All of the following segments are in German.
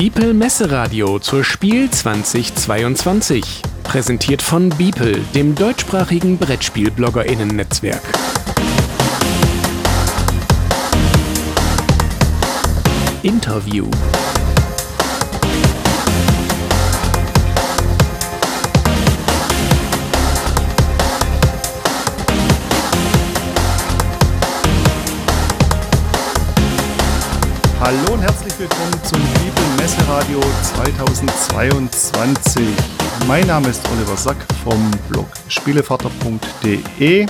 Biepel Messeradio zur Spiel 2022. Präsentiert von Biepel, dem deutschsprachigen Brettspiel-BloggerInnen-Netzwerk. Interview. Hallo und herzlich willkommen zum Bibel Messeradio 2022. Mein Name ist Oliver Sack vom Blog spielevater.de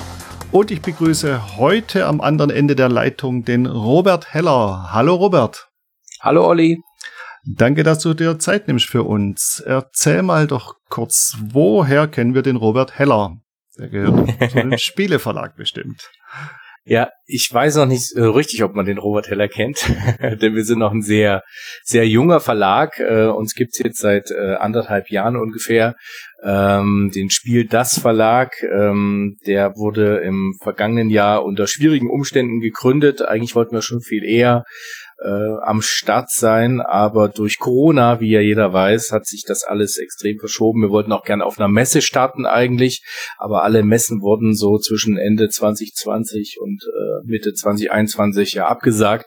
und ich begrüße heute am anderen Ende der Leitung den Robert Heller. Hallo Robert. Hallo Olli. Danke, dass du dir Zeit nimmst für uns. Erzähl mal doch kurz, woher kennen wir den Robert Heller? Der gehört zu dem Spieleverlag bestimmt. Ja, ich weiß noch nicht äh, richtig, ob man den Robert Heller kennt, denn wir sind noch ein sehr, sehr junger Verlag. Äh, uns gibt's jetzt seit äh, anderthalb Jahren ungefähr. Ähm, den Spiel Das Verlag, ähm, der wurde im vergangenen Jahr unter schwierigen Umständen gegründet. Eigentlich wollten wir schon viel eher äh, am Start sein, aber durch Corona, wie ja jeder weiß, hat sich das alles extrem verschoben. Wir wollten auch gerne auf einer Messe starten eigentlich, aber alle Messen wurden so zwischen Ende 2020 und äh, Mitte 2021 ja abgesagt.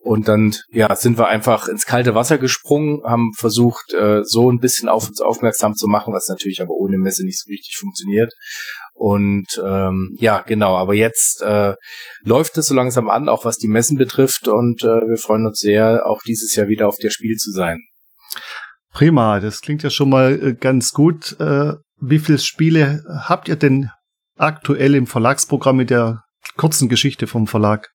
Und dann ja, sind wir einfach ins kalte Wasser gesprungen, haben versucht, äh, so ein bisschen auf uns aufmerksam zu machen, was natürlich aber ohne Messe nicht so richtig funktioniert. Und ähm, ja, genau, aber jetzt äh, läuft es so langsam an, auch was die Messen betrifft. Und äh, wir freuen uns sehr, auch dieses Jahr wieder auf der Spiel zu sein. Prima, das klingt ja schon mal äh, ganz gut. Äh, wie viele Spiele habt ihr denn aktuell im Verlagsprogramm mit der kurzen Geschichte vom Verlag?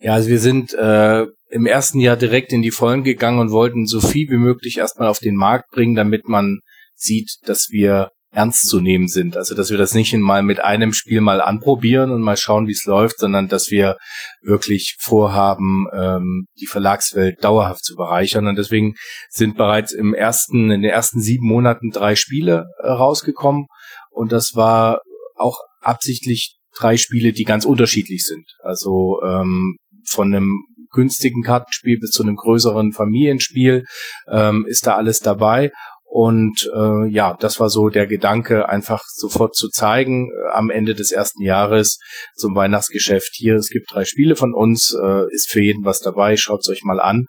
Ja, also wir sind äh, im ersten Jahr direkt in die Vollen gegangen und wollten so viel wie möglich erstmal auf den Markt bringen, damit man sieht, dass wir ernst zu nehmen sind. Also dass wir das nicht mal mit einem Spiel mal anprobieren und mal schauen, wie es läuft, sondern dass wir wirklich vorhaben, ähm, die Verlagswelt dauerhaft zu bereichern. Und deswegen sind bereits im ersten, in den ersten sieben Monaten drei Spiele äh, rausgekommen. Und das war auch absichtlich drei Spiele, die ganz unterschiedlich sind. Also ähm, von einem günstigen Kartenspiel bis zu einem größeren Familienspiel ähm, ist da alles dabei. Und äh, ja, das war so der Gedanke, einfach sofort zu zeigen äh, am Ende des ersten Jahres zum Weihnachtsgeschäft hier. Es gibt drei Spiele von uns, äh, ist für jeden was dabei. Schaut's euch mal an.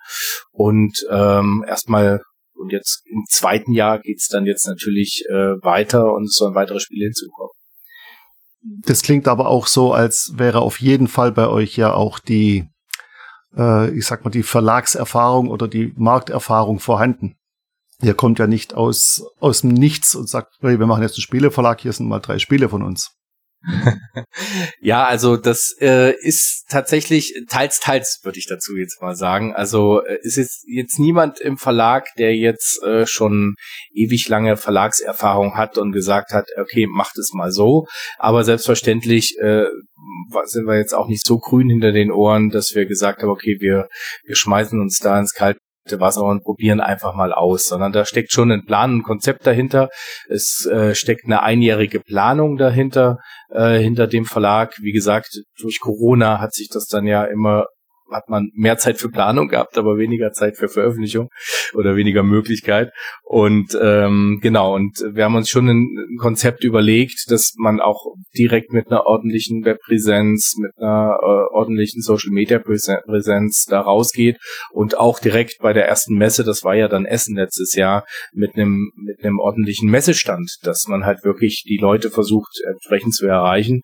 Und ähm, erstmal und jetzt im zweiten Jahr geht's dann jetzt natürlich äh, weiter und es sollen weitere Spiele hinzukommen. Das klingt aber auch so, als wäre auf jeden Fall bei euch ja auch die, äh, ich sag mal, die Verlagserfahrung oder die Markterfahrung vorhanden. Ihr kommt ja nicht aus, aus dem Nichts und sagt, hey, wir machen jetzt einen Spieleverlag, hier sind mal drei Spiele von uns. ja, also das äh, ist tatsächlich teils, teils, würde ich dazu jetzt mal sagen. Also äh, ist jetzt, jetzt niemand im Verlag, der jetzt äh, schon ewig lange Verlagserfahrung hat und gesagt hat, okay, macht es mal so. Aber selbstverständlich äh, sind wir jetzt auch nicht so grün hinter den Ohren, dass wir gesagt haben, okay, wir, wir schmeißen uns da ins kalte Wasser und probieren einfach mal aus, sondern da steckt schon ein Plan, ein Konzept dahinter. Es äh, steckt eine einjährige Planung dahinter, äh, hinter dem Verlag. Wie gesagt, durch Corona hat sich das dann ja immer hat man mehr Zeit für Planung gehabt, aber weniger Zeit für Veröffentlichung oder weniger Möglichkeit. Und ähm, genau, und wir haben uns schon ein, Konzept überlegt, dass man auch direkt mit einer ordentlichen Webpräsenz, mit einer äh, ordentlichen Social Media Präsenz da rausgeht und auch direkt bei der ersten Messe, das war ja dann Essen letztes Jahr, mit einem mit einem ordentlichen Messestand, dass man halt wirklich die Leute versucht entsprechend zu erreichen.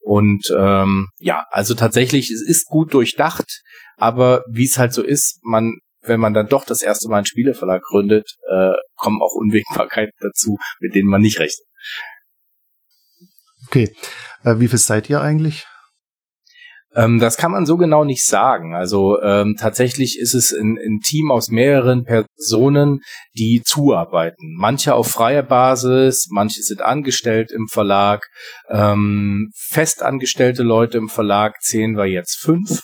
Und ähm, ja, also tatsächlich, es ist gut durchdacht. Aber wie es halt so ist, man, wenn man dann doch das erste Mal einen Spieleverlag gründet, äh, kommen auch Unwägbarkeiten dazu, mit denen man nicht rechnet. Okay. Äh, wie viel seid ihr eigentlich? Ähm, das kann man so genau nicht sagen. Also ähm, tatsächlich ist es ein, ein, Team aus mehreren Personen, die zuarbeiten. Manche auf freier Basis, manche sind angestellt im Verlag. Ähm, festangestellte Leute im Verlag zählen wir jetzt fünf.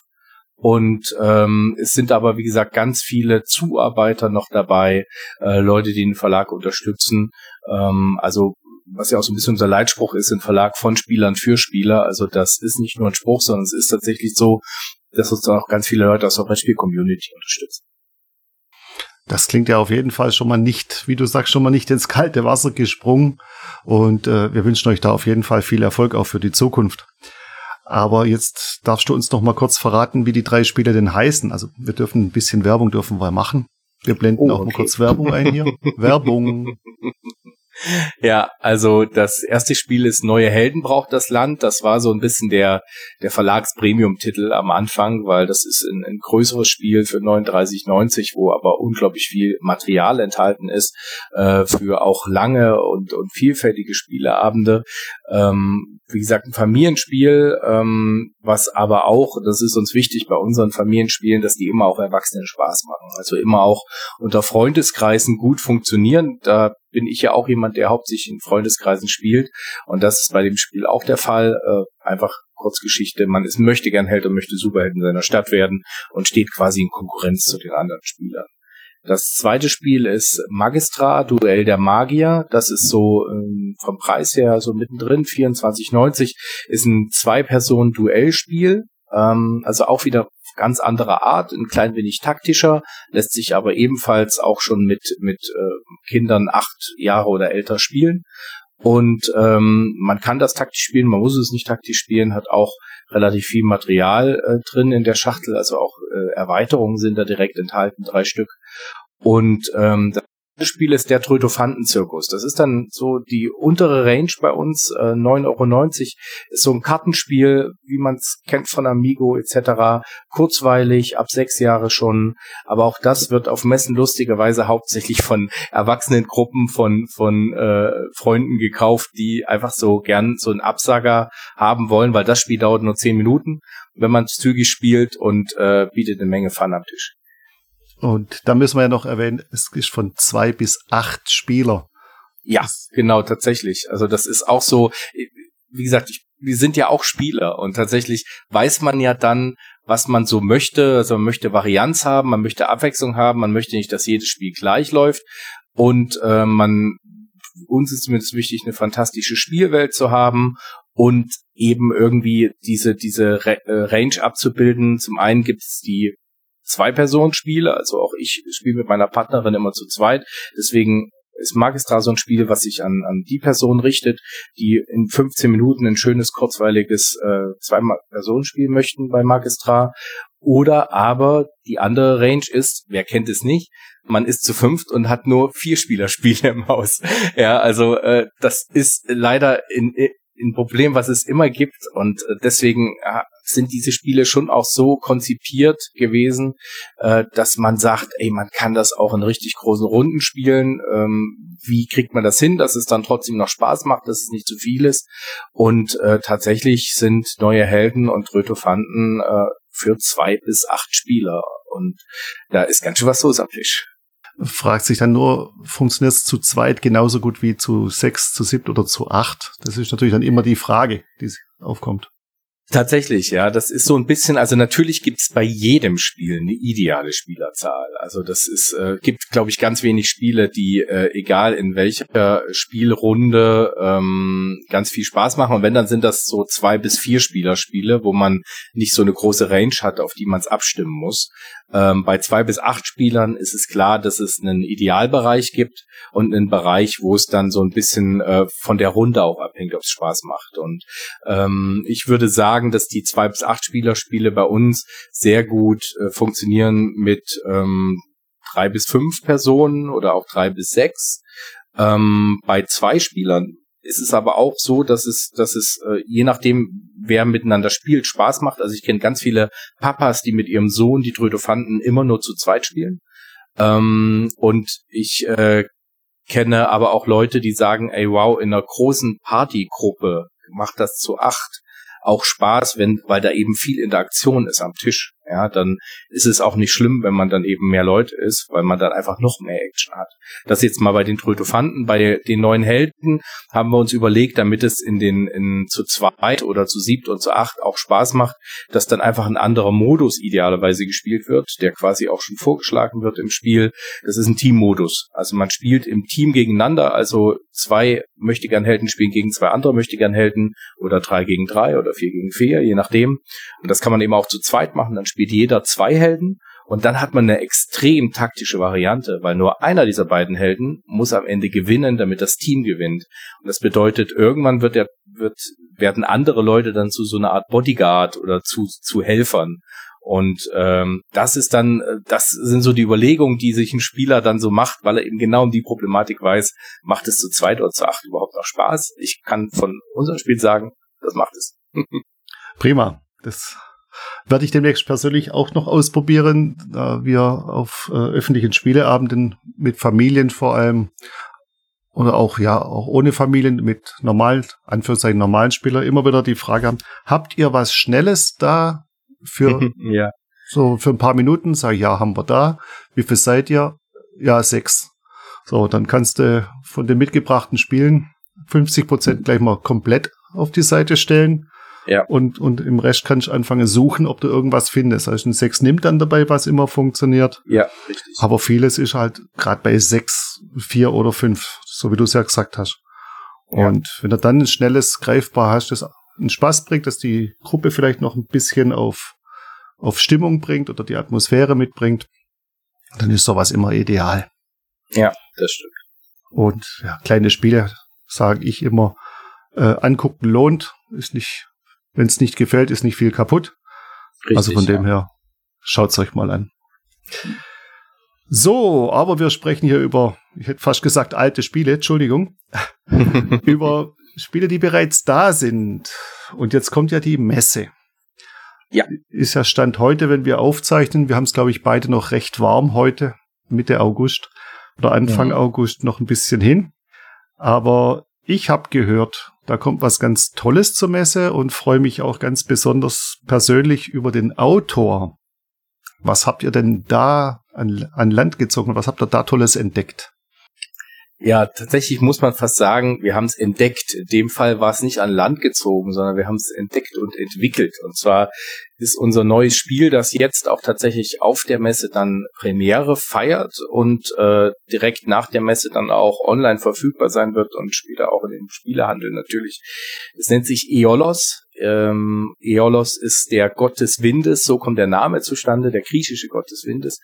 Und ähm, es sind aber, wie gesagt, ganz viele Zuarbeiter noch dabei, äh, Leute, die den Verlag unterstützen. Ähm, also was ja auch so ein bisschen unser Leitspruch ist, ein Verlag von Spielern für Spieler. Also das ist nicht nur ein Spruch, sondern es ist tatsächlich so, dass uns auch ganz viele Leute aus der Brettspiel-Community unterstützen. Das klingt ja auf jeden Fall schon mal nicht, wie du sagst, schon mal nicht ins kalte Wasser gesprungen. Und äh, wir wünschen euch da auf jeden Fall viel Erfolg auch für die Zukunft. Aber jetzt darfst du uns noch mal kurz verraten, wie die drei Spiele denn heißen. Also wir dürfen ein bisschen Werbung dürfen wir machen. Wir blenden oh, okay. auch mal kurz Werbung ein hier. Werbung. Ja, also das erste Spiel ist Neue Helden braucht das Land. Das war so ein bisschen der, der Verlags-Premium-Titel am Anfang, weil das ist ein, ein größeres Spiel für 39,90, wo aber unglaublich viel Material enthalten ist äh, für auch lange und, und vielfältige Spieleabende. Ähm, wie gesagt, ein Familienspiel, ähm, was aber auch, das ist uns wichtig bei unseren Familienspielen, dass die immer auch Erwachsenen Spaß machen. Also immer auch unter Freundeskreisen gut funktionieren. Da bin ich ja auch jemand, der hauptsächlich in Freundeskreisen spielt. Und das ist bei dem Spiel auch der Fall. Äh, einfach Kurzgeschichte. Man ist möchte gern Held und möchte Superheld in seiner Stadt werden und steht quasi in Konkurrenz zu den anderen Spielern. Das zweite Spiel ist Magistra, Duell der Magier. Das ist so ähm, vom Preis her so mittendrin, 24,90. Ist ein Zwei-Personen-Duellspiel. Ähm, also auch wieder ganz anderer Art, ein klein wenig taktischer, lässt sich aber ebenfalls auch schon mit, mit äh, Kindern acht Jahre oder älter spielen. Und ähm, man kann das taktisch spielen, man muss es nicht taktisch spielen, hat auch relativ viel Material äh, drin in der Schachtel, also auch äh, Erweiterungen sind da direkt enthalten, drei Stück. Und ähm, das Spiel ist der Trötofantenzirkus. Das ist dann so die untere Range bei uns, äh, 9,90 Euro. Ist so ein Kartenspiel, wie man es kennt von Amigo etc. Kurzweilig, ab sechs Jahre schon. Aber auch das wird auf Messen lustigerweise hauptsächlich von Erwachsenengruppen, von, von äh, Freunden gekauft, die einfach so gern so einen Absager haben wollen, weil das Spiel dauert nur zehn Minuten, wenn man es zügig spielt und äh, bietet eine Menge Fun am Tisch. Und da müssen wir ja noch erwähnen, es ist von zwei bis acht Spieler. Ja, genau, tatsächlich. Also das ist auch so, wie gesagt, ich, wir sind ja auch Spieler und tatsächlich weiß man ja dann, was man so möchte. Also man möchte Varianz haben, man möchte Abwechslung haben, man möchte nicht, dass jedes Spiel gleich läuft. Und äh, man uns ist zumindest wichtig, eine fantastische Spielwelt zu haben und eben irgendwie diese diese Re äh, Range abzubilden. Zum einen gibt es die Zwei-Personen-Spiele, also auch ich spiele mit meiner Partnerin immer zu zweit. Deswegen ist Magistra so ein Spiel, was sich an, an die Person richtet, die in 15 Minuten ein schönes, kurzweiliges äh, Zwei-Personen-Spiel möchten bei Magistra. Oder aber die andere Range ist, wer kennt es nicht, man ist zu fünft und hat nur vier Spielerspiele im Haus. Ja, also äh, das ist leider in, ein Problem, was es immer gibt. Und äh, deswegen äh, sind diese Spiele schon auch so konzipiert gewesen, äh, dass man sagt, ey, man kann das auch in richtig großen Runden spielen. Ähm, wie kriegt man das hin, dass es dann trotzdem noch Spaß macht, dass es nicht zu viel ist? Und tatsächlich sind neue Helden und Rötophanten für zwei bis acht Spieler. Und da ist ganz schön was los am Tisch fragt sich dann nur, funktioniert es zu zweit genauso gut wie zu sechs, zu siebt oder zu acht? Das ist natürlich dann immer die Frage, die aufkommt. Tatsächlich, ja, das ist so ein bisschen, also natürlich gibt's bei jedem Spiel eine ideale Spielerzahl. Also das ist, äh, gibt, glaube ich, ganz wenig Spiele, die, äh, egal in welcher Spielrunde, ähm, ganz viel Spaß machen. Und wenn, dann sind das so zwei bis vier Spielerspiele, wo man nicht so eine große Range hat, auf die man es abstimmen muss. Ähm, bei zwei bis acht Spielern ist es klar, dass es einen Idealbereich gibt und einen Bereich, wo es dann so ein bisschen äh, von der Runde auch abhängt, ob es Spaß macht. Und ähm, ich würde sagen, dass die zwei bis acht Spieler-Spiele bei uns sehr gut äh, funktionieren mit ähm, drei bis fünf Personen oder auch drei bis sechs. Ähm, bei zwei Spielern ist es aber auch so, dass es, dass es äh, je nachdem, wer miteinander spielt, Spaß macht. Also ich kenne ganz viele Papas, die mit ihrem Sohn die Trödophanten immer nur zu zweit spielen. Ähm, und ich äh, kenne aber auch Leute, die sagen, ey wow, in einer großen Partygruppe macht das zu acht auch Spaß, wenn, weil da eben viel Interaktion ist am Tisch. Ja, dann ist es auch nicht schlimm, wenn man dann eben mehr Leute ist, weil man dann einfach noch mehr Action hat. Das jetzt mal bei den Trötophanten, bei den neuen Helden haben wir uns überlegt, damit es in den in zu zweit oder zu siebt und zu acht auch Spaß macht, dass dann einfach ein anderer Modus idealerweise gespielt wird, der quasi auch schon vorgeschlagen wird im Spiel. Das ist ein Teammodus. Also man spielt im Team gegeneinander, also zwei möchte gern Helden spielen gegen zwei andere möchte gern Helden oder drei gegen drei oder vier gegen vier, je nachdem. Und das kann man eben auch zu zweit machen. Dann spielt jeder zwei Helden Und dann hat man eine extrem taktische Variante, weil nur einer dieser beiden Helden muss am Ende gewinnen, damit das Team gewinnt. Und das bedeutet, irgendwann wird der, wird, werden andere Leute dann zu so einer Art Bodyguard oder zu, zu Helfern. Und ähm, das ist dann, das sind so die Überlegungen, die sich ein Spieler dann so macht, weil er eben genau um die Problematik weiß, macht es zu zweit oder zu acht überhaupt noch Spaß? Ich kann von unserem Spiel sagen, das macht es. Prima. Das werde ich demnächst persönlich auch noch ausprobieren, da wir auf äh, öffentlichen Spieleabenden mit Familien vor allem oder auch ja auch ohne Familien mit normalen Anführungszeichen normalen Spielern immer wieder die Frage haben: Habt ihr was Schnelles da für ja. so für ein paar Minuten? Sag ich, ja, haben wir da. Wie viel seid ihr? Ja, sechs. So, dann kannst du von den mitgebrachten Spielen 50 Prozent gleich mal komplett auf die Seite stellen. Ja. Und, und im Rest kannst du anfangen suchen, ob du irgendwas findest. Also ein 6 nimmt dann dabei, was immer funktioniert. Ja, richtig. Aber vieles ist halt gerade bei 6, 4 oder 5, so wie du es ja gesagt hast. Ja. Und wenn du dann ein schnelles Greifbar hast, das einen Spaß bringt, dass die Gruppe vielleicht noch ein bisschen auf, auf Stimmung bringt oder die Atmosphäre mitbringt, dann ist sowas immer ideal. Ja, das stimmt. Und ja, kleine Spiele, sage ich immer, äh, angucken lohnt, ist nicht wenn es nicht gefällt, ist nicht viel kaputt. Richtig, also von dem ja. her, schaut's euch mal an. So, aber wir sprechen hier über, ich hätte fast gesagt alte Spiele, Entschuldigung, über Spiele, die bereits da sind. Und jetzt kommt ja die Messe. Ja. Ist ja Stand heute, wenn wir aufzeichnen. Wir haben es, glaube ich, beide noch recht warm heute, Mitte August oder Anfang Mhm. August noch ein bisschen hin. Aber ich habe gehört, da kommt was ganz Tolles zur Messe und freue mich auch ganz besonders persönlich über den Autor. Was habt ihr denn da an, an Land gezogen? Was habt ihr da Tolles entdeckt? Ja, tatsächlich muss man fast sagen, wir haben es entdeckt. In dem Fall war es nicht an Land gezogen, sondern wir haben es entdeckt und entwickelt. Und zwar ist unser neues Spiel, das jetzt auch tatsächlich auf der Messe dann Premiere feiert und äh, direkt nach der Messe dann auch online verfügbar sein wird und später auch in den Spielehandel natürlich. Es nennt sich Eolos. Ähm, Eolos ist der Gott des Windes, so kommt der Name zustande, der griechische Gott des Windes.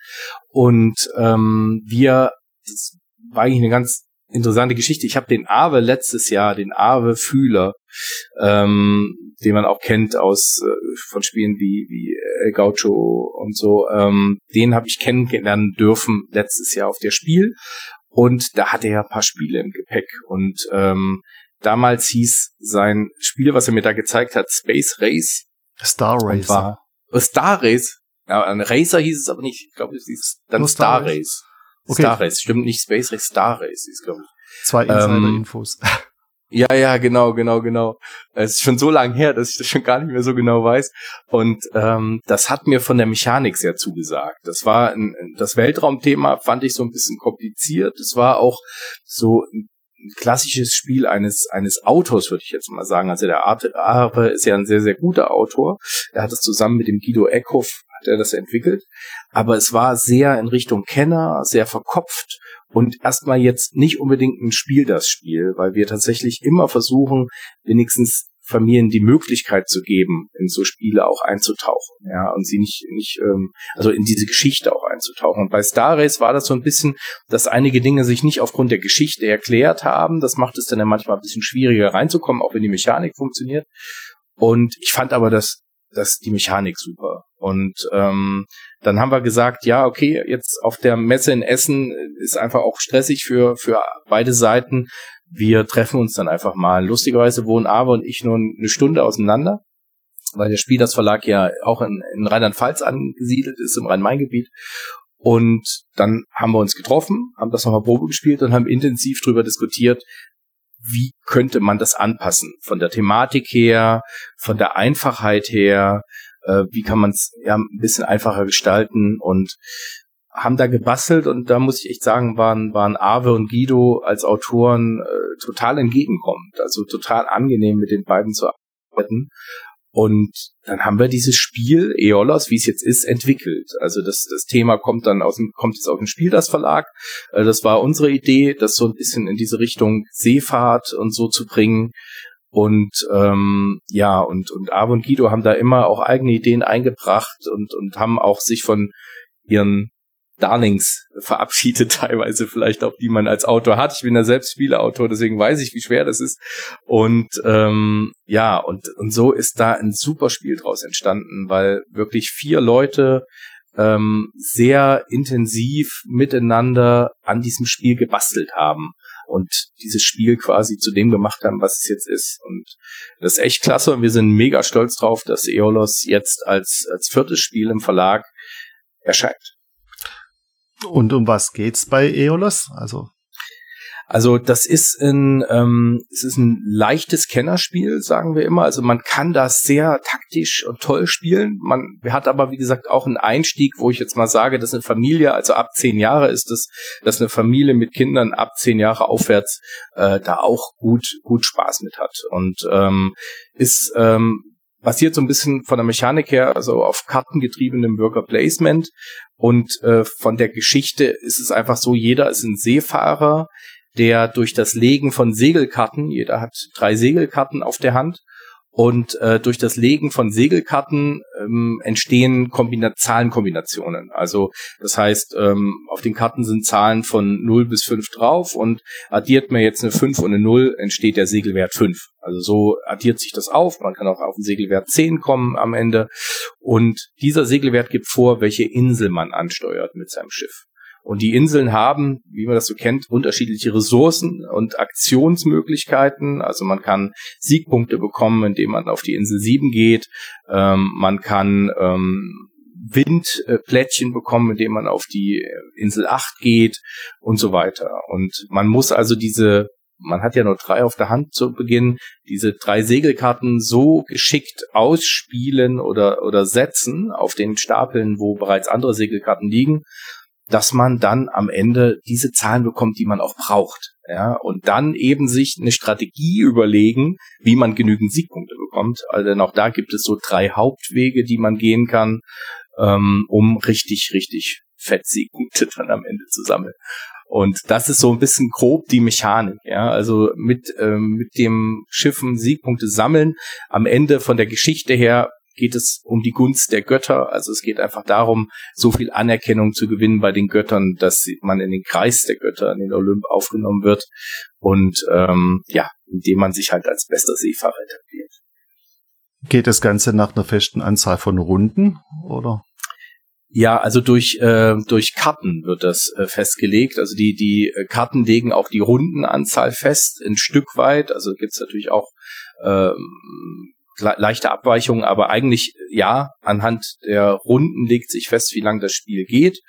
Und ähm, wir, das war eigentlich eine ganz interessante Geschichte. Ich habe den Awe letztes Jahr, den Awe Fühler, ähm, den man auch kennt aus äh, von Spielen wie wie El Gaucho und so, ähm, den habe ich kennenlernen dürfen letztes Jahr auf der Spiel und da hatte er ein paar Spiele im Gepäck und ähm, damals hieß sein Spiel, was er mir da gezeigt hat, Space Race Star war oh, Star Race. Ja, ein Racer hieß es aber nicht. Ich glaube, es hieß dann Star, Star Race. Race. Okay. Star Race, stimmt nicht Space Race, Star Race hieß, glaube ich. Zwei Ähm, Insider-Infos. Ja, ja, genau, genau, genau. Es ist schon so lange her, dass ich das schon gar nicht mehr so genau weiß. Und ähm, das hat mir von der Mechanik sehr zugesagt. Das war ein, das Weltraumthema fand ich so ein bisschen kompliziert. Es war auch so ein klassisches Spiel eines eines Autors, würde ich jetzt mal sagen. Also der Arte Arpe ist ja ein sehr sehr guter Autor. Er hat es zusammen mit dem Guido Eckhoff hat er das entwickelt. Aber es war sehr in Richtung Kenner, sehr verkopft und erstmal jetzt nicht unbedingt ein Spiel das Spiel, weil wir tatsächlich immer versuchen, wenigstens Familien die Möglichkeit zu geben, in so Spiele auch einzutauchen, ja, und sie nicht, nicht, ähm, also in diese Geschichte auch einzutauchen. Und bei Star Race war das so ein bisschen, dass einige Dinge sich nicht aufgrund der Geschichte erklärt haben. Das macht es dann ja manchmal ein bisschen schwieriger reinzukommen, auch wenn die Mechanik funktioniert. Und ich fand aber das, das die Mechanik super. Und ähm, dann haben wir gesagt, ja, okay, jetzt auf der Messe in Essen ist einfach auch stressig für, für beide Seiten. Wir treffen uns dann einfach mal. Lustigerweise wohnen Ava und ich nur eine Stunde auseinander, weil der Spielersverlag ja auch in, in Rheinland-Pfalz angesiedelt ist, im Rhein-Main-Gebiet. Und dann haben wir uns getroffen, haben das nochmal Probe gespielt und haben intensiv drüber diskutiert, wie könnte man das anpassen? Von der Thematik her, von der Einfachheit her, äh, wie kann man es ja ein bisschen einfacher gestalten und haben da gebastelt und da muss ich echt sagen, waren, waren Ave und Guido als Autoren äh, total entgegenkommend, also total angenehm mit den beiden zu arbeiten. Und dann haben wir dieses Spiel Eolos, wie es jetzt ist, entwickelt. Also das, das Thema kommt dann aus dem, kommt jetzt aus dem Spiel das Verlag. Äh, Das war unsere Idee, das so ein bisschen in diese Richtung Seefahrt und so zu bringen. Und ähm, ja, und, und Ave und Guido haben da immer auch eigene Ideen eingebracht und, und haben auch sich von ihren Darlings verabschiedet, teilweise vielleicht auch, die man als Autor hat. Ich bin ja selbst Spieleautor, deswegen weiß ich, wie schwer das ist. Und ähm, ja, und, und so ist da ein super Spiel draus entstanden, weil wirklich vier Leute ähm, sehr intensiv miteinander an diesem Spiel gebastelt haben und dieses Spiel quasi zu dem gemacht haben, was es jetzt ist. Und das ist echt klasse und wir sind mega stolz drauf, dass Eolos jetzt als, als viertes Spiel im Verlag erscheint. Und um was geht's bei Eolos? Also also das ist ein, ähm, es ist ein leichtes Kennerspiel, sagen wir immer. Also man kann das sehr taktisch und toll spielen. Man hat aber wie gesagt auch einen Einstieg, wo ich jetzt mal sage, dass eine Familie, also ab zehn Jahre ist es, dass eine Familie mit Kindern ab zehn Jahre aufwärts äh, da auch gut gut Spaß mit hat und ähm, ist ähm, basiert so ein bisschen von der Mechanik her, also auf kartengetriebenem Worker Placement. Und äh, von der Geschichte ist es einfach so, jeder ist ein Seefahrer, der durch das Legen von Segelkarten, jeder hat drei Segelkarten auf der Hand, und äh, durch das Legen von Segelkarten ähm, entstehen Kombina Zahlenkombinationen. Also das heißt, ähm, auf den Karten sind Zahlen von 0 bis 5 drauf und addiert man jetzt eine 5 und eine 0, entsteht der Segelwert 5. Also so addiert sich das auf. Man kann auch auf den Segelwert 10 kommen am Ende. Und dieser Segelwert gibt vor, welche Insel man ansteuert mit seinem Schiff. Und die Inseln haben, wie man das so kennt, unterschiedliche Ressourcen und Aktionsmöglichkeiten. Also man kann Siegpunkte bekommen, indem man auf die Insel 7 geht. Ähm, man kann ähm, Windplättchen bekommen, indem man auf die Insel 8 geht und so weiter. Und man muss also diese, man hat ja nur drei auf der Hand zu Beginn, diese drei Segelkarten so geschickt ausspielen oder, oder setzen auf den Stapeln, wo bereits andere Segelkarten liegen, dass man dann am Ende diese Zahlen bekommt, die man auch braucht. Ja, und dann eben sich eine Strategie überlegen, wie man genügend Siegpunkte bekommt. Also denn auch da gibt es so drei Hauptwege, die man gehen kann, ähm, um richtig, richtig fett Siegpunkte dann am Ende zu sammeln. Und das ist so ein bisschen grob die Mechanik, ja. Also mit, ähm, mit dem Schiffen Siegpunkte sammeln. Am Ende von der Geschichte her geht es um die Gunst der Götter. Also es geht einfach darum, so viel Anerkennung zu gewinnen bei den Göttern, dass man in den Kreis der Götter, in den Olymp aufgenommen wird und ähm, ja, indem man sich halt als bester Seefahrer etabliert. Geht das Ganze nach einer festen Anzahl von Runden oder? Ja, also durch äh, durch Karten wird das äh, festgelegt. Also die die äh, Karten legen auch die Rundenanzahl fest, ein Stück weit. Also gibt's natürlich auch ähm, leichte Abweichungen, aber eigentlich ja, anhand der Runden legt sich fest, wie lang das Spiel geht.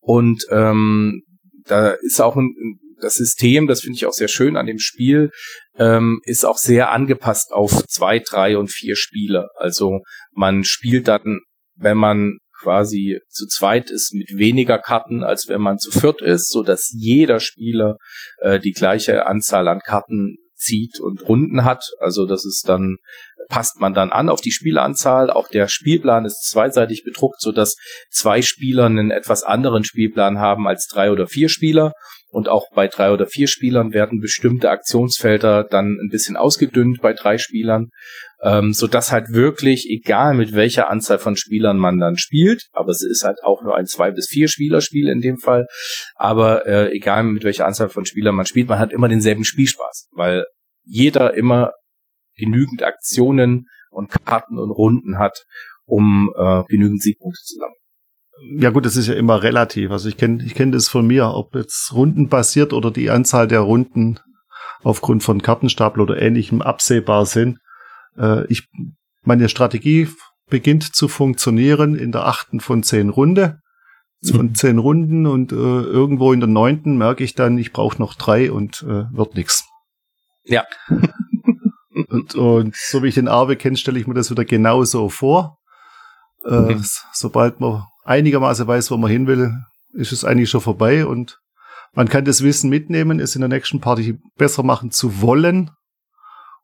Und ähm, da ist auch ein, das System, das finde ich auch sehr schön an dem Spiel, ähm, ist auch sehr angepasst auf zwei, drei und vier Spieler. Also man spielt dann, wenn man quasi zu zweit ist mit weniger Karten, als wenn man zu viert ist, so dass jeder Spieler äh, die gleiche Anzahl an Karten zieht und Runden hat. Also das ist dann passt man dann an auf die Spielanzahl. Auch der Spielplan ist zweiseitig bedruckt, so dass zwei Spieler einen etwas anderen Spielplan haben als drei oder vier Spieler. Und auch bei drei oder vier Spielern werden bestimmte Aktionsfelder dann ein bisschen ausgedünnt bei drei Spielern, ähm, so halt wirklich, egal mit welcher Anzahl von Spielern man dann spielt, aber es ist halt auch nur ein zwei bis vier Spielerspiel in dem Fall, aber äh, egal mit welcher Anzahl von Spielern man spielt, man hat immer denselben Spielspaß, weil jeder immer genügend Aktionen und Karten und Runden hat, um äh, genügend Siegpunkte zu sammeln. Ja gut, das ist ja immer relativ. Also ich kenne ich kenn das von mir, ob jetzt Runden basiert oder die Anzahl der Runden aufgrund von Kartenstapel oder ähnlichem absehbar sind. Äh, ich, meine Strategie beginnt zu funktionieren in der achten von zehn Runde. Von mhm. zehn Runden und äh, irgendwo in der neunten merke ich dann, ich brauche noch drei und äh, wird nix. Ja. Und, und so wie ich den Arbe kenne, stelle ich mir das wieder genauso vor. Äh, mhm. Sobald man einigermaßen weiß, wo man hin will, ist es eigentlich schon vorbei und man kann das Wissen mitnehmen, es in der nächsten Party besser machen zu wollen,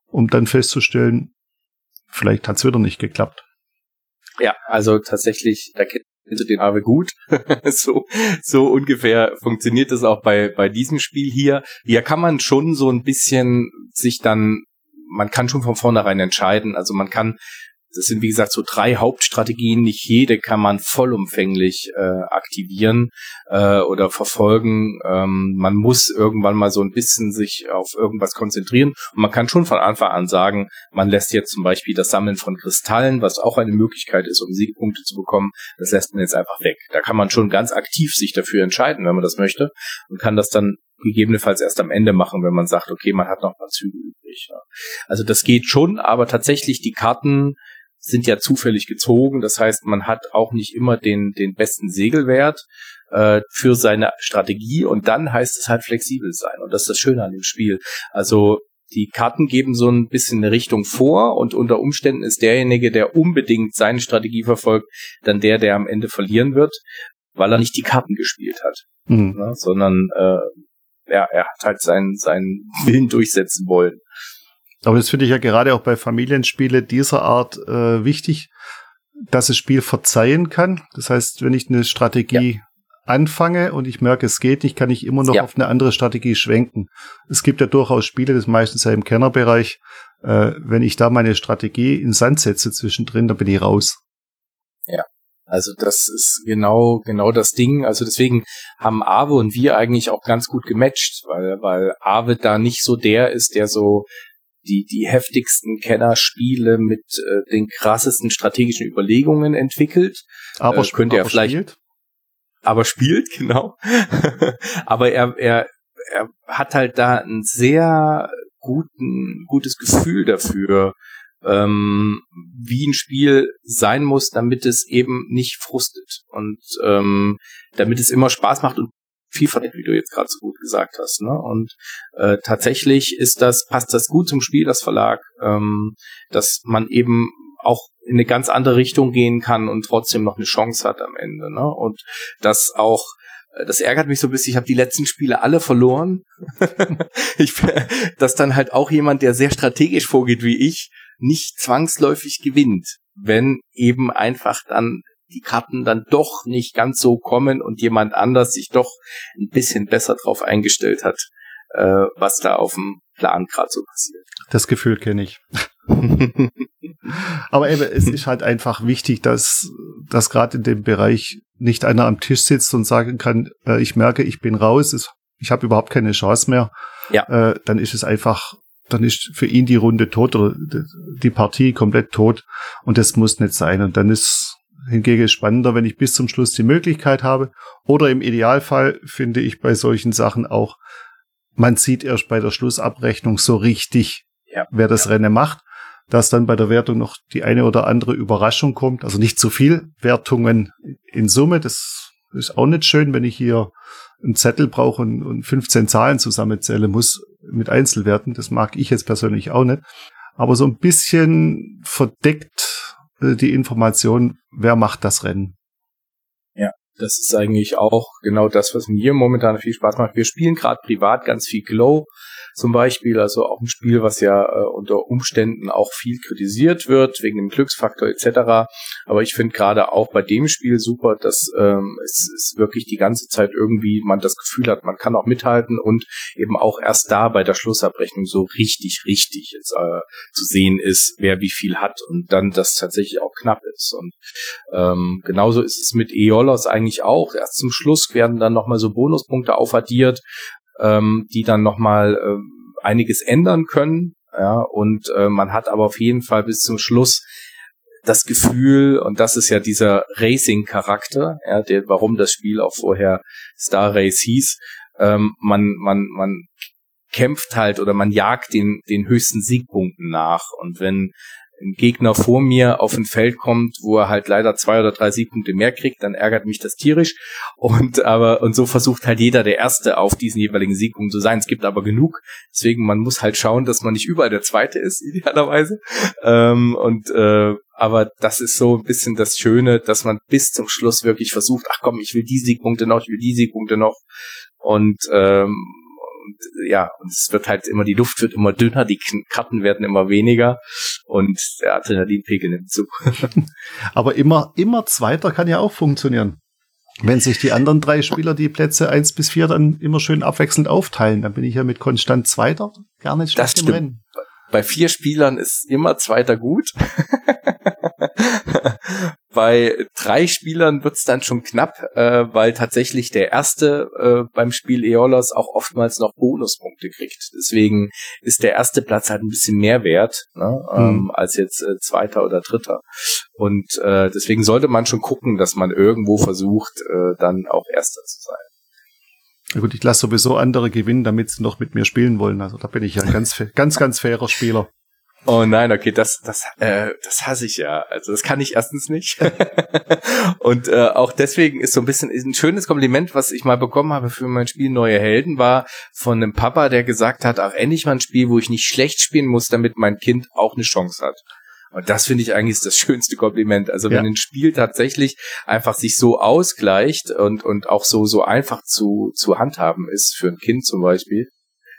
um dann festzustellen, vielleicht hat es wieder nicht geklappt. Ja, also tatsächlich, da kennt du den Arbe gut. so, so ungefähr funktioniert das auch bei, bei diesem Spiel hier. Hier kann man schon so ein bisschen sich dann man kann schon von vornherein entscheiden. Also man kann das sind wie gesagt so drei Hauptstrategien. Nicht jede kann man vollumfänglich äh, aktivieren äh, oder verfolgen. Ähm, man muss irgendwann mal so ein bisschen sich auf irgendwas konzentrieren. Und man kann schon von Anfang an sagen, man lässt jetzt zum Beispiel das Sammeln von Kristallen, was auch eine Möglichkeit ist, um Siegpunkte zu bekommen, das lässt man jetzt einfach weg. Da kann man schon ganz aktiv sich dafür entscheiden, wenn man das möchte und kann das dann gegebenenfalls erst am Ende machen, wenn man sagt, okay, man hat noch ein paar Züge übrig. Ja. Also das geht schon, aber tatsächlich die Karten sind ja zufällig gezogen. Das heißt, man hat auch nicht immer den, den besten Segelwert äh, für seine Strategie und dann heißt es halt flexibel sein. Und das ist das Schöne an dem Spiel. Also die Karten geben so ein bisschen eine Richtung vor und unter Umständen ist derjenige, der unbedingt seine Strategie verfolgt, dann der, der am Ende verlieren wird, weil er nicht die Karten gespielt hat, mhm. ne, sondern äh, ja, er hat halt seinen, seinen Willen durchsetzen wollen. Aber das finde ich ja gerade auch bei Familienspiele dieser Art äh, wichtig, dass das Spiel verzeihen kann. Das heißt, wenn ich eine Strategie ja. anfange und ich merke, es geht nicht, kann ich immer noch ja. auf eine andere Strategie schwenken. Es gibt ja durchaus Spiele, das meistens ja im Kennerbereich, äh, wenn ich da meine Strategie in Sand setze zwischendrin, dann bin ich raus. Ja. Also das ist genau, genau das Ding. Also deswegen haben Awe und wir eigentlich auch ganz gut gematcht, weil, weil Awe da nicht so der ist, der so die, die heftigsten Kennerspiele mit äh, den krassesten strategischen Überlegungen entwickelt. Aber äh, könnte er vielleicht. Spielt? Aber spielt, genau. aber er, er, er hat halt da ein sehr guten, gutes Gefühl dafür, ähm, wie ein Spiel sein muss, damit es eben nicht frustet und ähm, damit es immer Spaß macht und Vielfalt, wie du jetzt gerade so gut gesagt hast. Ne? Und äh, tatsächlich ist das, passt das gut zum Spiel, das Verlag, ähm, dass man eben auch in eine ganz andere Richtung gehen kann und trotzdem noch eine Chance hat am Ende. Ne? Und das auch äh, das ärgert mich so ein bisschen, ich habe die letzten Spiele alle verloren. ich, dass dann halt auch jemand, der sehr strategisch vorgeht wie ich, nicht zwangsläufig gewinnt, wenn eben einfach dann die Karten dann doch nicht ganz so kommen und jemand anders sich doch ein bisschen besser drauf eingestellt hat, äh, was da auf dem Plan gerade so passiert. Das Gefühl kenne ich. Aber eben, es ist halt einfach wichtig, dass, dass gerade in dem Bereich nicht einer am Tisch sitzt und sagen kann, äh, ich merke, ich bin raus, es, ich habe überhaupt keine Chance mehr. Ja. Äh, dann ist es einfach, dann ist für ihn die Runde tot oder die Partie komplett tot und das muss nicht sein. Und dann ist Hingegen spannender, wenn ich bis zum Schluss die Möglichkeit habe. Oder im Idealfall finde ich bei solchen Sachen auch, man sieht erst bei der Schlussabrechnung so richtig, ja, wer das ja. Rennen macht, dass dann bei der Wertung noch die eine oder andere Überraschung kommt. Also nicht zu viel Wertungen in Summe. Das ist auch nicht schön, wenn ich hier einen Zettel brauche und, und 15 Zahlen zusammenzählen muss mit Einzelwerten. Das mag ich jetzt persönlich auch nicht. Aber so ein bisschen verdeckt äh, die Information, wer macht das Rennen. Das ist eigentlich auch genau das, was mir momentan viel Spaß macht. Wir spielen gerade privat ganz viel Glow zum Beispiel, also auch ein Spiel, was ja äh, unter Umständen auch viel kritisiert wird, wegen dem Glücksfaktor etc. Aber ich finde gerade auch bei dem Spiel super, dass ähm, es, es wirklich die ganze Zeit irgendwie man das Gefühl hat, man kann auch mithalten und eben auch erst da bei der Schlussabrechnung so richtig, richtig jetzt, äh, zu sehen ist, wer wie viel hat und dann das tatsächlich auch knapp ist. Und ähm, genauso ist es mit Eolos eigentlich auch. Erst zum Schluss werden dann nochmal so Bonuspunkte aufaddiert, ähm, die dann nochmal äh, einiges ändern können. Ja, und äh, man hat aber auf jeden Fall bis zum Schluss das Gefühl, und das ist ja dieser Racing-Charakter, ja, der, warum das Spiel auch vorher Star Race hieß, ähm, man, man, man kämpft halt oder man jagt den, den höchsten Siegpunkten nach. Und wenn ein Gegner vor mir auf ein Feld kommt, wo er halt leider zwei oder drei Siegpunkte mehr kriegt, dann ärgert mich das tierisch. Und aber und so versucht halt jeder der Erste auf diesen jeweiligen Siegpunkt zu sein. Es gibt aber genug, deswegen man muss halt schauen, dass man nicht überall der Zweite ist idealerweise. Ähm, und äh, aber das ist so ein bisschen das Schöne, dass man bis zum Schluss wirklich versucht, ach komm, ich will die Siegpunkte noch, ich will die Siegpunkte noch. Und ähm, und ja, und es wird halt immer, die Luft wird immer dünner, die Karten werden immer weniger und der Adrenalinpegel nimmt zu. Aber immer, immer Zweiter kann ja auch funktionieren. Wenn sich die anderen drei Spieler die Plätze eins bis vier dann immer schön abwechselnd aufteilen, dann bin ich ja mit konstant Zweiter gar nicht schlecht das im Rennen. Bei vier Spielern ist immer Zweiter gut. bei drei Spielern wird's dann schon knapp, äh, weil tatsächlich der erste äh, beim Spiel Eolos auch oftmals noch Bonuspunkte kriegt. Deswegen ist der erste Platz halt ein bisschen mehr wert ne, ähm, mhm. als jetzt äh, zweiter oder dritter. Und äh, deswegen sollte man schon gucken, dass man irgendwo versucht, äh, dann auch erster zu sein. Ja gut, ich lasse sowieso andere gewinnen, damit sie noch mit mir spielen wollen. Also da bin ich ja ein ganz, ganz, ganz fairer Spieler. Oh nein, okay, das, das, äh, das hasse ich ja. Also das kann ich erstens nicht. und äh, auch deswegen ist so ein bisschen ist ein schönes Kompliment, was ich mal bekommen habe für mein Spiel Neue Helden, war von einem Papa, der gesagt hat, auch endlich mal ein Spiel, wo ich nicht schlecht spielen muss, damit mein Kind auch eine Chance hat. Und das finde ich eigentlich das schönste Kompliment. Also wenn ja. ein Spiel tatsächlich einfach sich so ausgleicht und, und auch so, so einfach zu, zu handhaben ist für ein Kind zum Beispiel,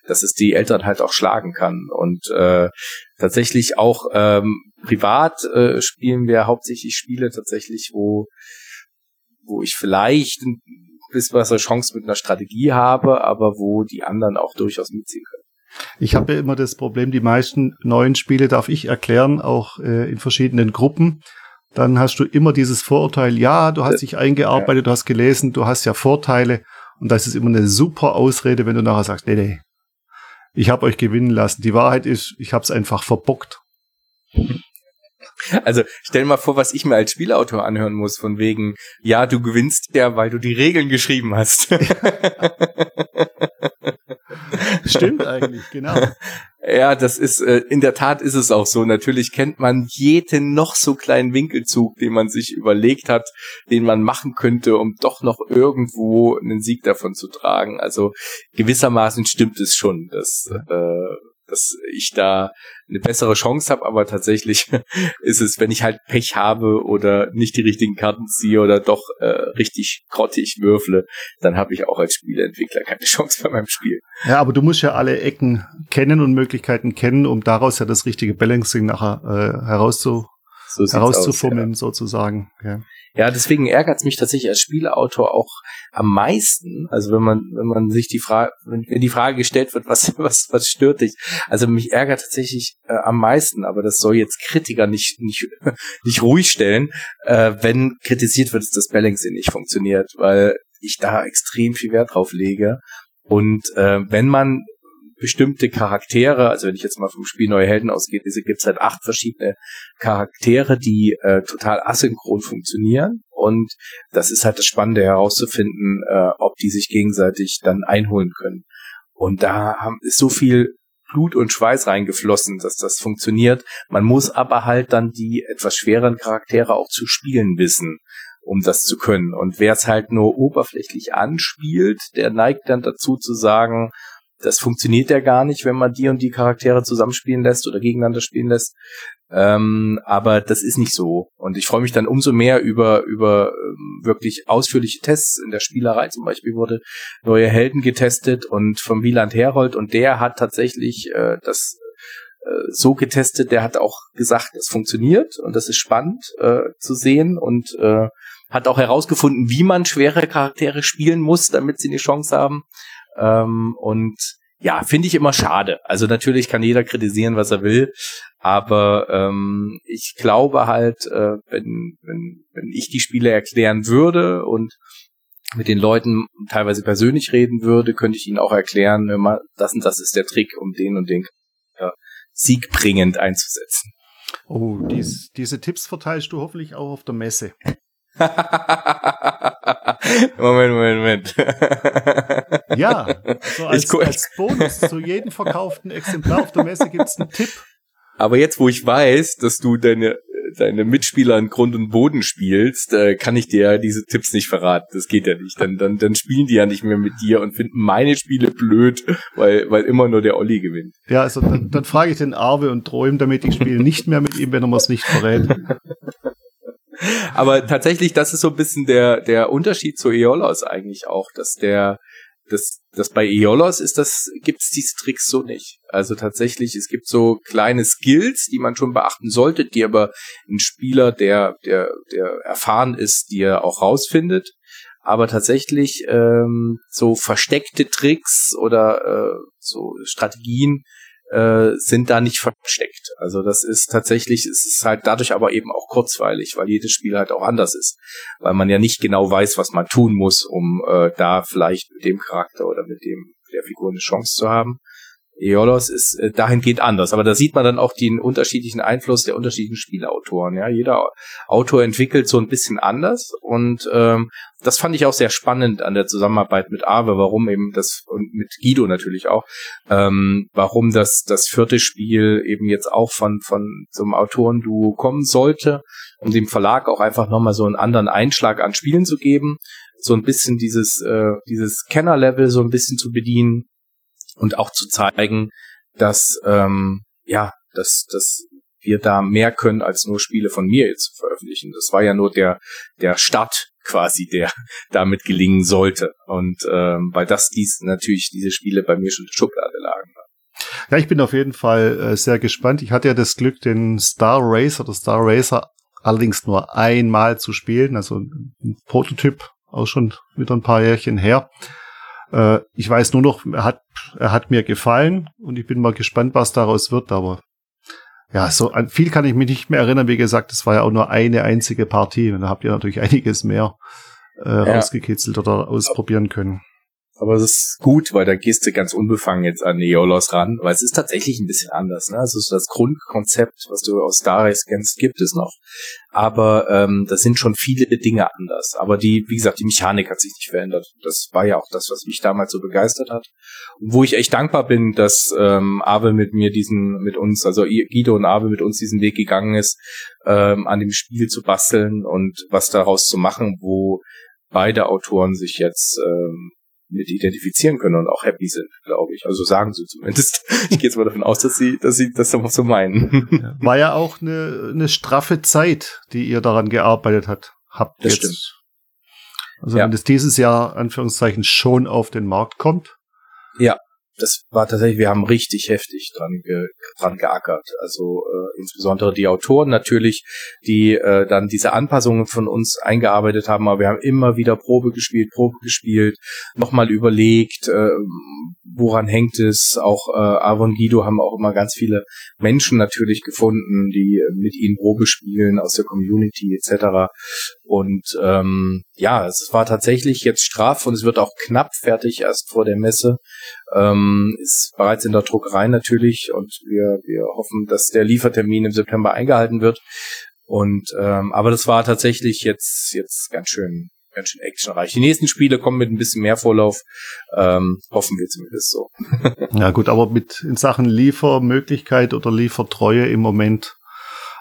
dass es die Eltern halt auch schlagen kann. Und äh, tatsächlich auch ähm, privat äh, spielen wir hauptsächlich Spiele tatsächlich, wo, wo ich vielleicht ein bisschen bessere Chance mit einer Strategie habe, aber wo die anderen auch durchaus mitziehen können. Ich habe ja immer das Problem, die meisten neuen Spiele darf ich erklären, auch äh, in verschiedenen Gruppen. Dann hast du immer dieses Vorurteil, ja, du hast dich eingearbeitet, du hast gelesen, du hast ja Vorteile. Und das ist immer eine super Ausrede, wenn du nachher sagst, nee, nee, ich habe euch gewinnen lassen. Die Wahrheit ist, ich habe es einfach verbockt. Also stell mal vor, was ich mir als Spielautor anhören muss, von wegen, ja, du gewinnst ja, weil du die Regeln geschrieben hast. Stimmt eigentlich, genau. Ja, das ist, äh, in der Tat ist es auch so. Natürlich kennt man jeden noch so kleinen Winkelzug, den man sich überlegt hat, den man machen könnte, um doch noch irgendwo einen Sieg davon zu tragen. Also gewissermaßen stimmt es schon, dass äh, dass ich da eine bessere Chance habe, aber tatsächlich ist es, wenn ich halt Pech habe oder nicht die richtigen Karten ziehe oder doch äh, richtig grottig würfle, dann habe ich auch als Spieleentwickler keine Chance bei meinem Spiel. Ja, aber du musst ja alle Ecken kennen und Möglichkeiten kennen, um daraus ja das richtige Balancing nachher äh, herauszu so herauszufummeln, ja. sozusagen. Ja. Ja, deswegen ärgert es mich tatsächlich als Spieleautor auch am meisten. Also wenn man, wenn man sich die Frage, wenn, die Frage gestellt wird, was, was, was stört dich? Also mich ärgert tatsächlich äh, am meisten, aber das soll jetzt Kritiker nicht, nicht, nicht ruhig stellen, äh, wenn kritisiert wird, dass das Balancing nicht funktioniert, weil ich da extrem viel Wert drauf lege. Und äh, wenn man bestimmte Charaktere, also wenn ich jetzt mal vom Spiel Neue Helden ausgehe, diese gibt's halt acht verschiedene Charaktere, die äh, total asynchron funktionieren. Und das ist halt das Spannende herauszufinden, äh, ob die sich gegenseitig dann einholen können. Und da haben, ist so viel Blut und Schweiß reingeflossen, dass das funktioniert. Man muss aber halt dann die etwas schweren Charaktere auch zu spielen wissen um das zu können. Und wer es halt nur oberflächlich anspielt, der neigt dann dazu zu sagen, das funktioniert ja gar nicht, wenn man die und die Charaktere zusammenspielen lässt oder gegeneinander spielen lässt. Ähm, aber das ist nicht so. Und ich freue mich dann umso mehr über, über ähm, wirklich ausführliche Tests. In der Spielerei zum Beispiel wurde neue Helden getestet und vom Wieland Herold und der hat tatsächlich äh, das äh, so getestet, der hat auch gesagt, es funktioniert und das ist spannend äh, zu sehen und äh, hat auch herausgefunden, wie man schwere Charaktere spielen muss, damit sie eine Chance haben. Ähm, und ja, finde ich immer schade. Also natürlich kann jeder kritisieren, was er will, aber ähm, ich glaube halt, äh, wenn, wenn, wenn ich die Spiele erklären würde und mit den Leuten teilweise persönlich reden würde, könnte ich ihnen auch erklären, immer, das und das ist der Trick, um den und den ja, siegbringend einzusetzen. Oh, dies, diese Tipps verteilst du hoffentlich auch auf der Messe. Moment, Moment, Moment. Ja, so als, als Bonus zu jedem verkauften Exemplar auf der Messe gibt's einen Tipp. Aber jetzt, wo ich weiß, dass du deine, deine Mitspieler in Grund und Boden spielst, äh, kann ich dir diese Tipps nicht verraten. Das geht ja nicht. Dann, dann, dann spielen die ja nicht mehr mit dir und finden meine Spiele blöd, weil, weil immer nur der Olli gewinnt. Ja, also dann, dann frage ich den Arve und träume, damit ich spiele nicht mehr mit ihm, wenn er mir es nicht verrät. Aber tatsächlich, das ist so ein bisschen der, der Unterschied zu Eolos eigentlich auch, dass der, das, das bei Eolos ist das, gibt's diese Tricks so nicht. Also tatsächlich, es gibt so kleine Skills, die man schon beachten sollte, die aber ein Spieler, der, der, der erfahren ist, die er auch rausfindet. Aber tatsächlich ähm, so versteckte Tricks oder äh, so Strategien, äh, sind da nicht versteckt. Also das ist tatsächlich, es ist halt dadurch aber eben auch kurzweilig, weil jedes Spiel halt auch anders ist. Weil man ja nicht genau weiß, was man tun muss, um äh, da vielleicht mit dem Charakter oder mit dem der Figur eine Chance zu haben. Eolos ist äh, dahingehend anders, aber da sieht man dann auch den unterschiedlichen Einfluss der unterschiedlichen Spielautoren. Ja, jeder Autor entwickelt so ein bisschen anders und ähm, das fand ich auch sehr spannend an der Zusammenarbeit mit Awe, warum eben das und mit Guido natürlich auch, ähm, warum das das vierte Spiel eben jetzt auch von von so einem Autorenduo kommen sollte, um dem Verlag auch einfach nochmal so einen anderen Einschlag an Spielen zu geben, so ein bisschen dieses äh, dieses Kennerlevel so ein bisschen zu bedienen und auch zu zeigen, dass ähm, ja, dass, dass wir da mehr können, als nur Spiele von mir jetzt zu veröffentlichen. Das war ja nur der, der Start quasi, der damit gelingen sollte. Und ähm, weil das dies natürlich diese Spiele bei mir schon in der Schublade lagen. Ja, ich bin auf jeden Fall äh, sehr gespannt. Ich hatte ja das Glück, den Star Racer oder Star Racer allerdings nur einmal zu spielen, also ein Prototyp auch schon wieder ein paar Jährchen her. Äh, ich weiß nur noch, er hat, er hat mir gefallen und ich bin mal gespannt, was daraus wird, aber ja, so an viel kann ich mich nicht mehr erinnern. Wie gesagt, es war ja auch nur eine einzige Partie und da habt ihr natürlich einiges mehr äh, ja. rausgekitzelt oder ausprobieren können. Aber es ist gut, weil da gehst du ganz unbefangen jetzt an Neolos ran, weil es ist tatsächlich ein bisschen anders. Ne? Also das Grundkonzept, was du aus Star Race kennst, gibt es noch. Aber ähm, das sind schon viele Dinge anders. Aber die, wie gesagt, die Mechanik hat sich nicht verändert. Das war ja auch das, was mich damals so begeistert hat. Und wo ich echt dankbar bin, dass ähm, Abe mit mir diesen, mit uns, also Guido und Abe mit uns diesen Weg gegangen ist, ähm, an dem Spiel zu basteln und was daraus zu machen, wo beide Autoren sich jetzt ähm, mit identifizieren können und auch happy sind, glaube ich. Also sagen sie zumindest. Ich gehe jetzt mal davon aus, dass sie, dass sie das auch so meinen. War ja auch eine, eine straffe Zeit, die ihr daran gearbeitet hat, habt das jetzt. Stimmt. Also ja. wenn das dieses Jahr Anführungszeichen schon auf den Markt kommt. Ja, das war tatsächlich, wir haben richtig heftig dran, ge, dran geackert. Also äh, insbesondere die Autoren natürlich, die äh, dann diese Anpassungen von uns eingearbeitet haben, aber wir haben immer wieder Probe gespielt, Probe gespielt, nochmal überlegt, äh, woran hängt es. Auch äh, Avon Guido haben auch immer ganz viele Menschen natürlich gefunden, die mit ihnen Probe spielen aus der Community etc. Und ähm, ja, es war tatsächlich jetzt straff und es wird auch knapp fertig erst vor der Messe. Ähm, ist bereits in der Druckerei natürlich und wir, wir hoffen, dass der Liefertermin im September eingehalten wird. Und ähm, aber das war tatsächlich jetzt jetzt ganz schön ganz schön actionreich. Die nächsten Spiele kommen mit ein bisschen mehr Vorlauf, ähm, hoffen wir zumindest so. ja gut, aber mit in Sachen Liefermöglichkeit oder Liefertreue im Moment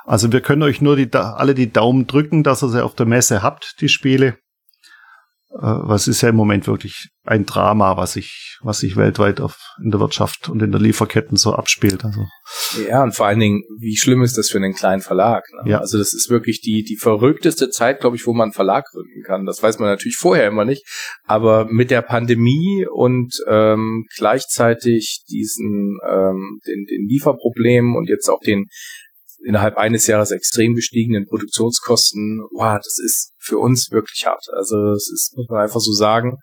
also wir können euch nur die, alle die Daumen drücken, dass ihr sie auf der Messe habt, die Spiele. Äh, was ist ja im Moment wirklich ein Drama, was sich, was sich weltweit auf, in der Wirtschaft und in der Lieferketten so abspielt. Also. Ja, und vor allen Dingen, wie schlimm ist das für einen kleinen Verlag? Ne? Ja. Also das ist wirklich die, die verrückteste Zeit, glaube ich, wo man einen Verlag gründen kann. Das weiß man natürlich vorher immer nicht. Aber mit der Pandemie und ähm, gleichzeitig diesen ähm, den, den Lieferproblemen und jetzt auch den innerhalb eines Jahres extrem gestiegenen Produktionskosten, wow, das ist für uns wirklich hart. Also es ist, muss man einfach so sagen,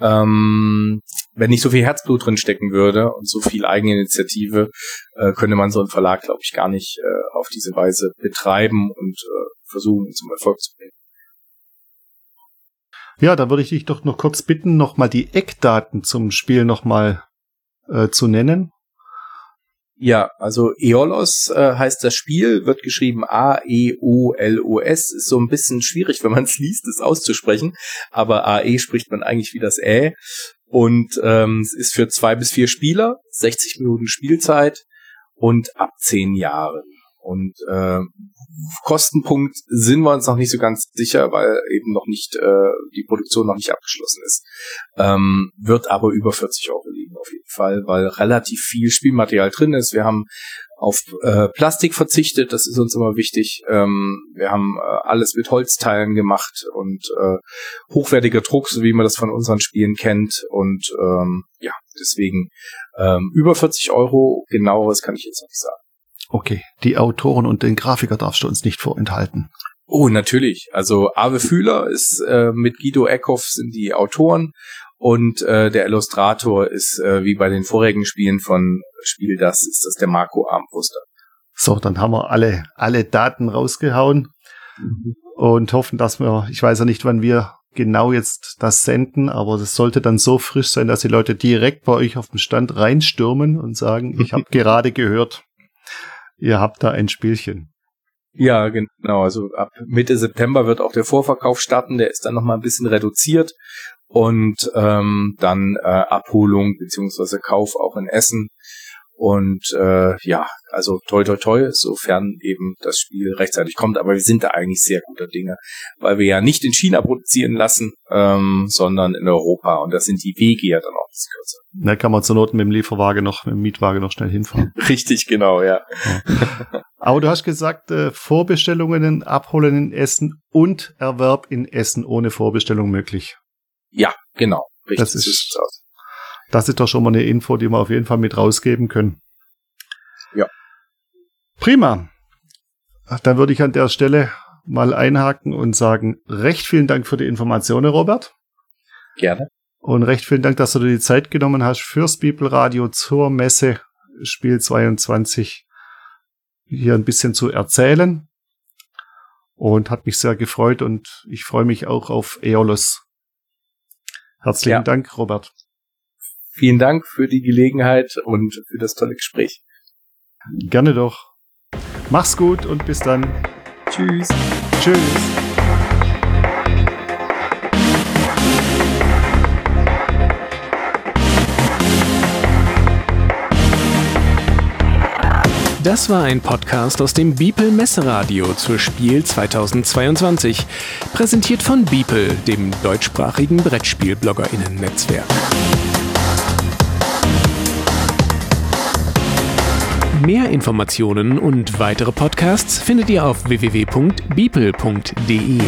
ähm, wenn nicht so viel Herzblut drin stecken würde und so viel Eigeninitiative, äh, könnte man so einen Verlag, glaube ich, gar nicht äh, auf diese Weise betreiben und äh, versuchen, zum Erfolg zu bringen. Ja, da würde ich dich doch noch kurz bitten, nochmal die Eckdaten zum Spiel nochmal äh, zu nennen. Ja, also Eolos äh, heißt das Spiel, wird geschrieben A-E-O-L-O-S. Ist so ein bisschen schwierig, wenn man es liest, es auszusprechen. Aber A-E spricht man eigentlich wie das Ä. Und ähm, es ist für zwei bis vier Spieler, 60 Minuten Spielzeit und ab zehn Jahren. Und äh, Kostenpunkt sind wir uns noch nicht so ganz sicher, weil eben noch nicht äh, die Produktion noch nicht abgeschlossen ist. Ähm, wird aber über 40 Euro liegen auf jeden Fall, weil relativ viel Spielmaterial drin ist. Wir haben auf äh, Plastik verzichtet, das ist uns immer wichtig. Ähm, wir haben äh, alles mit Holzteilen gemacht und äh, hochwertiger Druck, so wie man das von unseren Spielen kennt. Und ähm, ja, deswegen ähm, über 40 Euro, genaueres kann ich jetzt noch nicht sagen. Okay, die Autoren und den Grafiker darfst du uns nicht vorenthalten. Oh, natürlich. Also Ave Fühler ist äh, mit Guido Eckhoff sind die Autoren und äh, der Illustrator ist äh, wie bei den vorigen Spielen von Spiel das ist, das der Marco Armbruster. So, dann haben wir alle, alle Daten rausgehauen mhm. und hoffen, dass wir, ich weiß ja nicht, wann wir genau jetzt das senden, aber das sollte dann so frisch sein, dass die Leute direkt bei euch auf dem Stand reinstürmen und sagen, ich habe gerade gehört, ihr habt da ein Spielchen. Ja, genau. Also ab Mitte September wird auch der Vorverkauf starten. Der ist dann nochmal ein bisschen reduziert und ähm, dann äh, Abholung beziehungsweise Kauf auch in Essen und äh, ja, also toi toi toi, sofern eben das Spiel rechtzeitig kommt. Aber wir sind da eigentlich sehr guter Dinge, weil wir ja nicht in China produzieren lassen, ähm, sondern in Europa. Und das sind die Wege ja dann auch das kürzer. Da kann man zur Not mit dem Lieferwagen noch, mit dem Mietwagen noch schnell hinfahren. Richtig, genau, ja. ja. Aber du hast gesagt, äh, Vorbestellungen abholen in Essen und Erwerb in Essen ohne Vorbestellung möglich. Ja, genau. Richtig, das ist, das ist doch schon mal eine Info, die wir auf jeden Fall mit rausgeben können. Ja. Prima. Dann würde ich an der Stelle mal einhaken und sagen, recht vielen Dank für die Informationen, Robert. Gerne. Und recht vielen Dank, dass du dir die Zeit genommen hast fürs People Radio zur Messe Spiel 22 hier ein bisschen zu erzählen. Und hat mich sehr gefreut und ich freue mich auch auf Eolos. Herzlichen ja. Dank, Robert. Vielen Dank für die Gelegenheit und für das tolle Gespräch. Gerne doch. Mach's gut und bis dann. Tschüss. Tschüss. Das war ein Podcast aus dem Beeple Messeradio zur Spiel 2022, präsentiert von Beeple, dem deutschsprachigen Brettspiel-BloggerInnen-Netzwerk. Mehr Informationen und weitere Podcasts findet ihr auf www.beeple.de.